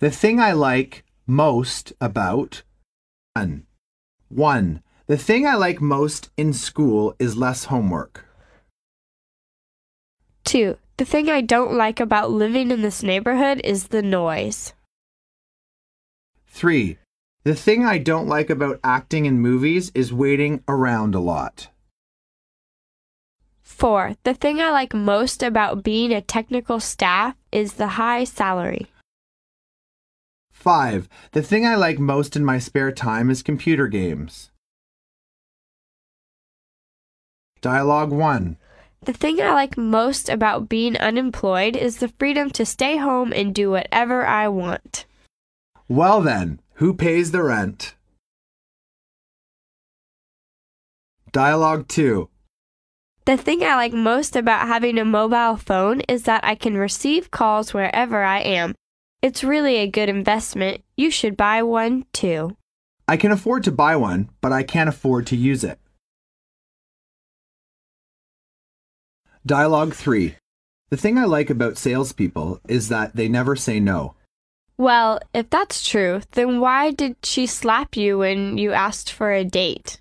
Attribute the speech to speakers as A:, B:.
A: The thing I like most about 1. 1. The thing I like most in school is less homework.
B: 2. The thing I don't like about living in this neighborhood is the noise.
A: 3. The thing I don't like about acting in movies is waiting around a lot.
B: 4. The thing I like most about being a technical staff is the high salary.
A: 5. The thing I like most in my spare time is computer games. Dialogue 1.
B: The thing I like most about being unemployed is the freedom to stay home and do whatever I want.
A: Well then, who pays the rent? Dialogue 2.
B: The thing I like most about having a mobile phone is that I can receive calls wherever I am. It's really a good investment. You should buy one too.
A: I can afford to buy one, but I can't afford to use it. Dialogue 3. The thing I like about salespeople is that they never say no.
B: Well, if that's true, then why did she slap you when you asked for a date?